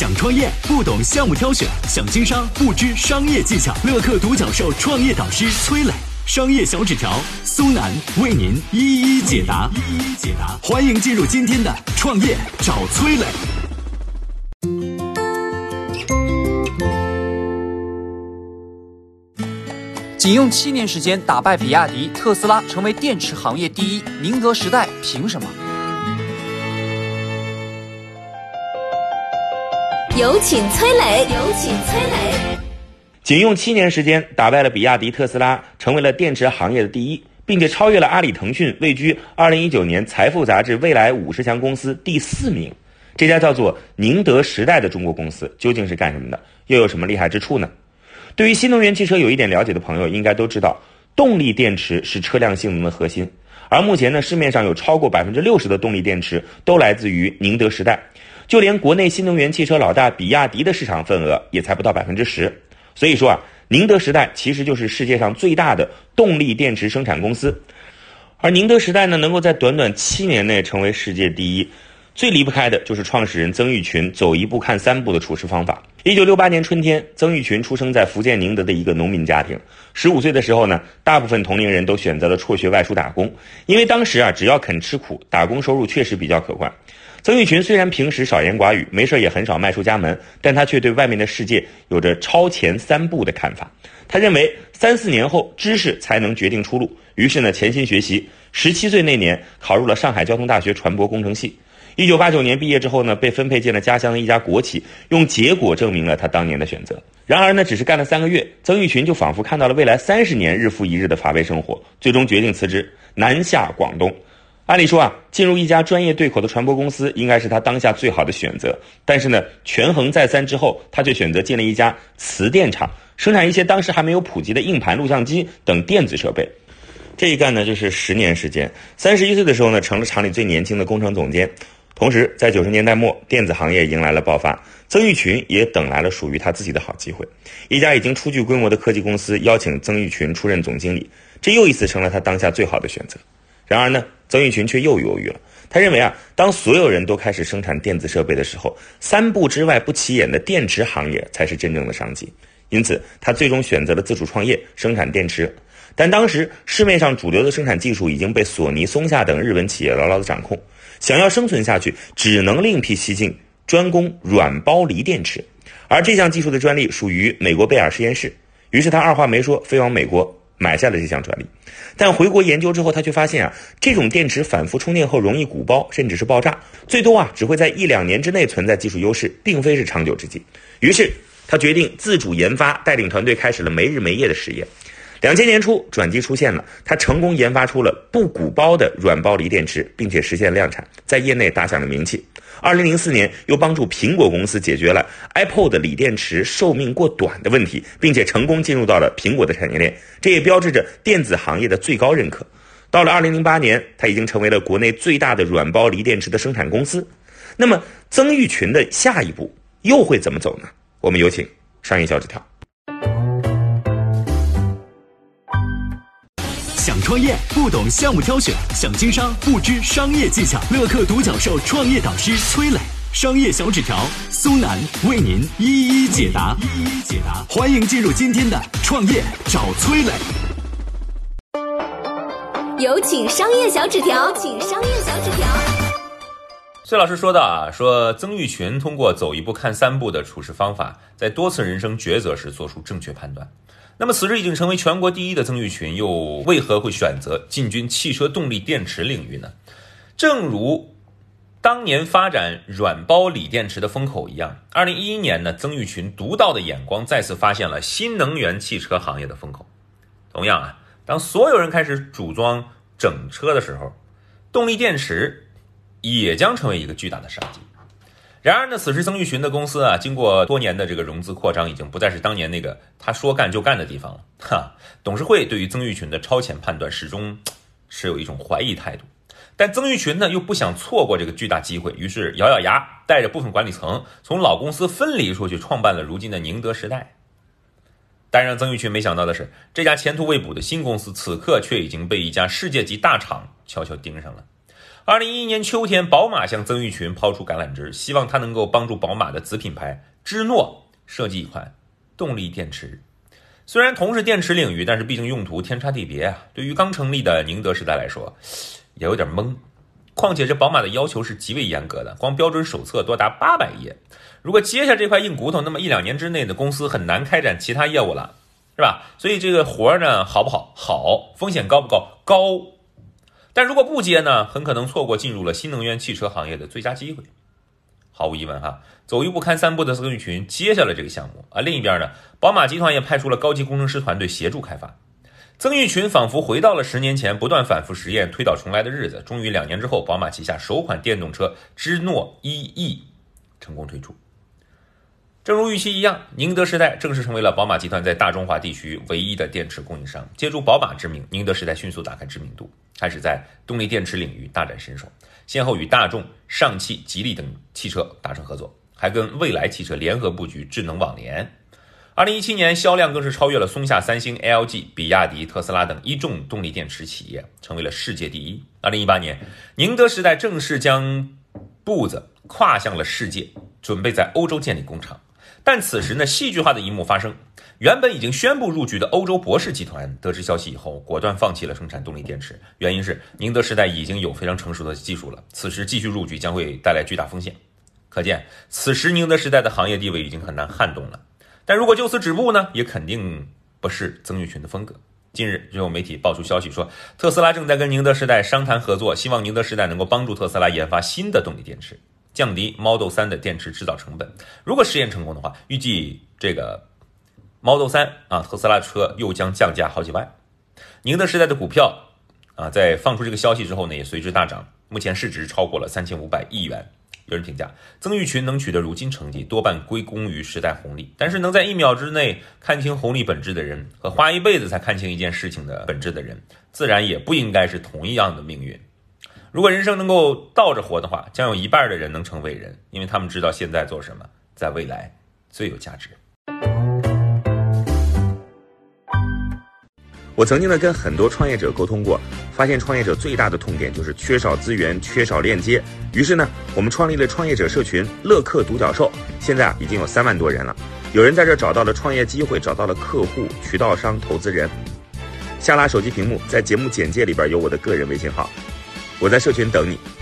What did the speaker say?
想创业不懂项目挑选，想经商不知商业技巧。乐客独角兽创业导师崔磊，商业小纸条苏南为您一一解答。一一解答，欢迎进入今天的创业找崔磊。仅用七年时间打败比亚迪、特斯拉，成为电池行业第一，宁德时代凭什么？有请崔磊。有请崔磊。仅用七年时间打败了比亚迪、特斯拉，成为了电池行业的第一，并且超越了阿里、腾讯，位居二零一九年财富杂志未来五十强公司第四名。这家叫做宁德时代的中国公司究竟是干什么的？又有什么厉害之处呢？对于新能源汽车有一点了解的朋友，应该都知道，动力电池是车辆性能的核心。而目前呢，市面上有超过百分之六十的动力电池都来自于宁德时代，就连国内新能源汽车老大比亚迪的市场份额也才不到百分之十。所以说啊，宁德时代其实就是世界上最大的动力电池生产公司。而宁德时代呢，能够在短短七年内成为世界第一。最离不开的就是创始人曾毓群走一步看三步的处事方法。一九六八年春天，曾毓群出生在福建宁德的一个农民家庭。十五岁的时候呢，大部分同龄人都选择了辍学外出打工，因为当时啊，只要肯吃苦，打工收入确实比较可观。曾毓群虽然平时少言寡语，没事也很少迈出家门，但他却对外面的世界有着超前三步的看法。他认为三四年后，知识才能决定出路。于是呢，潜心学习，十七岁那年考入了上海交通大学船舶工程系。一九八九年毕业之后呢，被分配进了家乡的一家国企，用结果证明了他当年的选择。然而呢，只是干了三个月，曾毓群就仿佛看到了未来三十年日复一日的乏味生活，最终决定辞职，南下广东。按理说啊，进入一家专业对口的传播公司应该是他当下最好的选择。但是呢，权衡再三之后，他却选择进了一家磁电厂，生产一些当时还没有普及的硬盘、录像机等电子设备。这一干呢，就是十年时间。三十一岁的时候呢，成了厂里最年轻的工程总监。同时，在九十年代末，电子行业迎来了爆发，曾毓群也等来了属于他自己的好机会。一家已经初具规模的科技公司邀请曾毓群出任总经理，这又一次成了他当下最好的选择。然而呢，曾毓群却又犹豫了。他认为啊，当所有人都开始生产电子设备的时候，三步之外不起眼的电池行业才是真正的商机。因此，他最终选择了自主创业，生产电池。但当时市面上主流的生产技术已经被索尼、松下等日本企业牢牢的掌控。想要生存下去，只能另辟蹊径，专攻软包锂电池。而这项技术的专利属于美国贝尔实验室。于是他二话没说，飞往美国买下了这项专利。但回国研究之后，他却发现啊，这种电池反复充电后容易鼓包，甚至是爆炸，最多啊只会在一两年之内存在技术优势，并非是长久之计。于是他决定自主研发，带领团队开始了没日没夜的实验。两千年初，转机出现了，他成功研发出了不鼓包的软包锂电池，并且实现量产，在业内打响了名气。二零零四年，又帮助苹果公司解决了 iPod 锂电池寿命过短的问题，并且成功进入到了苹果的产业链，这也标志着电子行业的最高认可。到了二零零八年，他已经成为了国内最大的软包锂电池的生产公司。那么，曾毓群的下一步又会怎么走呢？我们有请商业小纸条。想创业不懂项目挑选，想经商不知商业技巧。乐客独角兽创业导师崔磊，商业小纸条苏南为您一一解答。一一解答，欢迎进入今天的创业找崔磊。有请商业小纸条，请商业小纸条。崔老师说到啊，说曾毓群通过走一步看三步的处事方法，在多次人生抉择时做出正确判断。那么，此时已经成为全国第一的曾毓群，又为何会选择进军汽车动力电池领域呢？正如当年发展软包锂电池的风口一样，二零一一年呢，曾毓群独到的眼光再次发现了新能源汽车行业的风口。同样啊，当所有人开始组装整车的时候，动力电池也将成为一个巨大的商机。然而呢，此时曾毓群的公司啊，经过多年的这个融资扩张，已经不再是当年那个他说干就干的地方了。哈，董事会对于曾毓群的超前判断始终持有一种怀疑态度。但曾毓群呢，又不想错过这个巨大机会，于是咬咬牙，带着部分管理层从老公司分离出去，创办了如今的宁德时代。但让曾毓群没想到的是，这家前途未卜的新公司，此刻却已经被一家世界级大厂悄悄盯上了。二零一一年秋天，宝马向曾毓群抛出橄榄枝，希望他能够帮助宝马的子品牌芝诺设计一款动力电池。虽然同是电池领域，但是毕竟用途天差地别啊。对于刚成立的宁德时代来说，也有点懵。况且这宝马的要求是极为严格的，光标准手册多达八百页。如果接下这块硬骨头，那么一两年之内的公司很难开展其他业务了，是吧？所以这个活儿呢，好不好？好，风险高不高？高。但如果不接呢，很可能错过进入了新能源汽车行业的最佳机会。毫无疑问，哈，走一步看三步的曾毓群接下了这个项目啊。另一边呢，宝马集团也派出了高级工程师团队协助开发。曾毓群仿佛回到了十年前不断反复实验、推倒重来的日子。终于两年之后，宝马旗下首款电动车芝诺 EE 成功推出。正如预期一样，宁德时代正式成为了宝马集团在大中华地区唯一的电池供应商。借助宝马之名，宁德时代迅速打开知名度，开始在动力电池领域大展身手，先后与大众、上汽、吉利等汽车达成合作，还跟蔚来汽车联合布局智能网联。二零一七年销量更是超越了松下、三星、LG、比亚迪、特斯拉等一众动力电池企业，成为了世界第一。二零一八年，宁德时代正式将步子跨向了世界，准备在欧洲建立工厂。但此时呢，戏剧化的一幕发生：原本已经宣布入局的欧洲博世集团得知消息以后，果断放弃了生产动力电池，原因是宁德时代已经有非常成熟的技术了，此时继续入局将会带来巨大风险。可见，此时宁德时代的行业地位已经很难撼动了。但如果就此止步呢，也肯定不是曾毓群的风格。近日就有媒体爆出消息说，特斯拉正在跟宁德时代商谈合作，希望宁德时代能够帮助特斯拉研发新的动力电池，降低 Model 3的电池制造成本。如果实验成功的话，预计这个 Model 3啊，特斯拉车又将降价好几万。宁德时代的股票啊，在放出这个消息之后呢，也随之大涨，目前市值超过了三千五百亿元。有人评价曾毓群能取得如今成绩，多半归功于时代红利。但是能在一秒之内看清红利本质的人，和花一辈子才看清一件事情的本质的人，自然也不应该是同一样的命运。如果人生能够倒着活的话，将有一半的人能成伟人，因为他们知道现在做什么，在未来最有价值。我曾经呢跟很多创业者沟通过，发现创业者最大的痛点就是缺少资源、缺少链接。于是呢，我们创立了创业者社群“乐客独角兽”，现在啊已经有三万多人了。有人在这找到了创业机会，找到了客户、渠道商、投资人。下拉手机屏幕，在节目简介里边有我的个人微信号，我在社群等你。